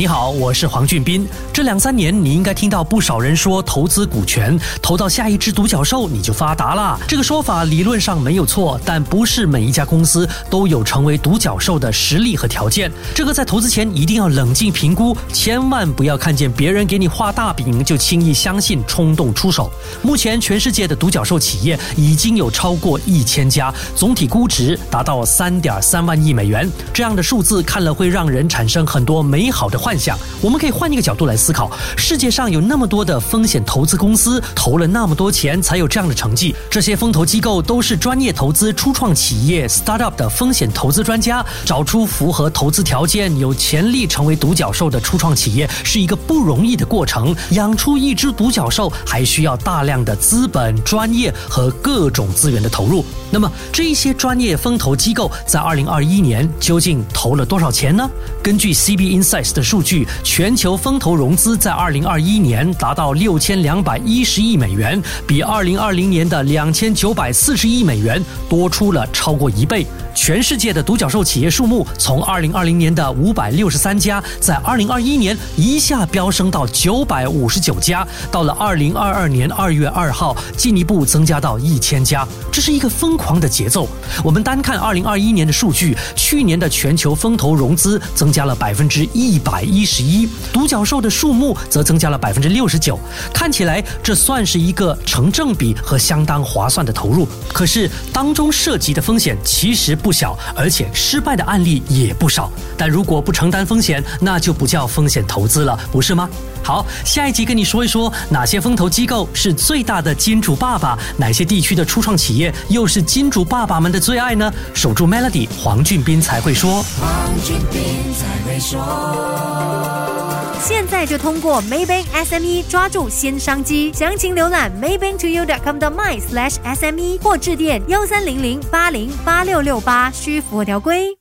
你好，我是黄俊斌。这两三年，你应该听到不少人说，投资股权，投到下一只独角兽，你就发达了。这个说法理论上没有错，但不是每一家公司都有成为独角兽的实力和条件。这个在投资前一定要冷静评估，千万不要看见别人给你画大饼就轻易相信、冲动出手。目前，全世界的独角兽企业已经有超过一千家，总体估值达到三点三万亿美元。这样的数字看了会让人产生很多美好的幻。幻想，我们可以换一个角度来思考：世界上有那么多的风险投资公司，投了那么多钱才有这样的成绩。这些风投机构都是专业投资初创企业 （startup） 的风险投资专家，找出符合投资条件、有潜力成为独角兽的初创企业，是一个不容易的过程。养出一只独角兽，还需要大量的资本、专业和各种资源的投入。那么，这些专业风投机构在二零二一年究竟投了多少钱呢？根据 CB Insights 的数。据，全球风投融资在二零二一年达到六千两百一十亿美元，比二零二零年的两千九百四十亿美元多出了超过一倍。全世界的独角兽企业数目从二零二零年的五百六十三家，在二零二一年一下飙升到九百五十九家，到了二零二二年二月二号，进一步增加到一千家。这是一个疯狂的节奏。我们单看二零二一年的数据，去年的全球风投融资增加了百分之一百一十一，独角兽的数目则增加了百分之六十九。看起来这算是一个成正比和相当划算的投入。可是当中涉及的风险其实不。小，而且失败的案例也不少。但如果不承担风险，那就不叫风险投资了，不是吗？好，下一集跟你说一说哪些风投机构是最大的金主爸爸，哪些地区的初创企业又是金主爸爸们的最爱呢？守住 Melody，黄俊斌才会说。黄俊斌才会说。现在就通过 Maybank SME 抓住新商机，详情浏览 maybanktoyou.com 的 my slash SME 或致电幺三零零八零八六六八，需符合条规。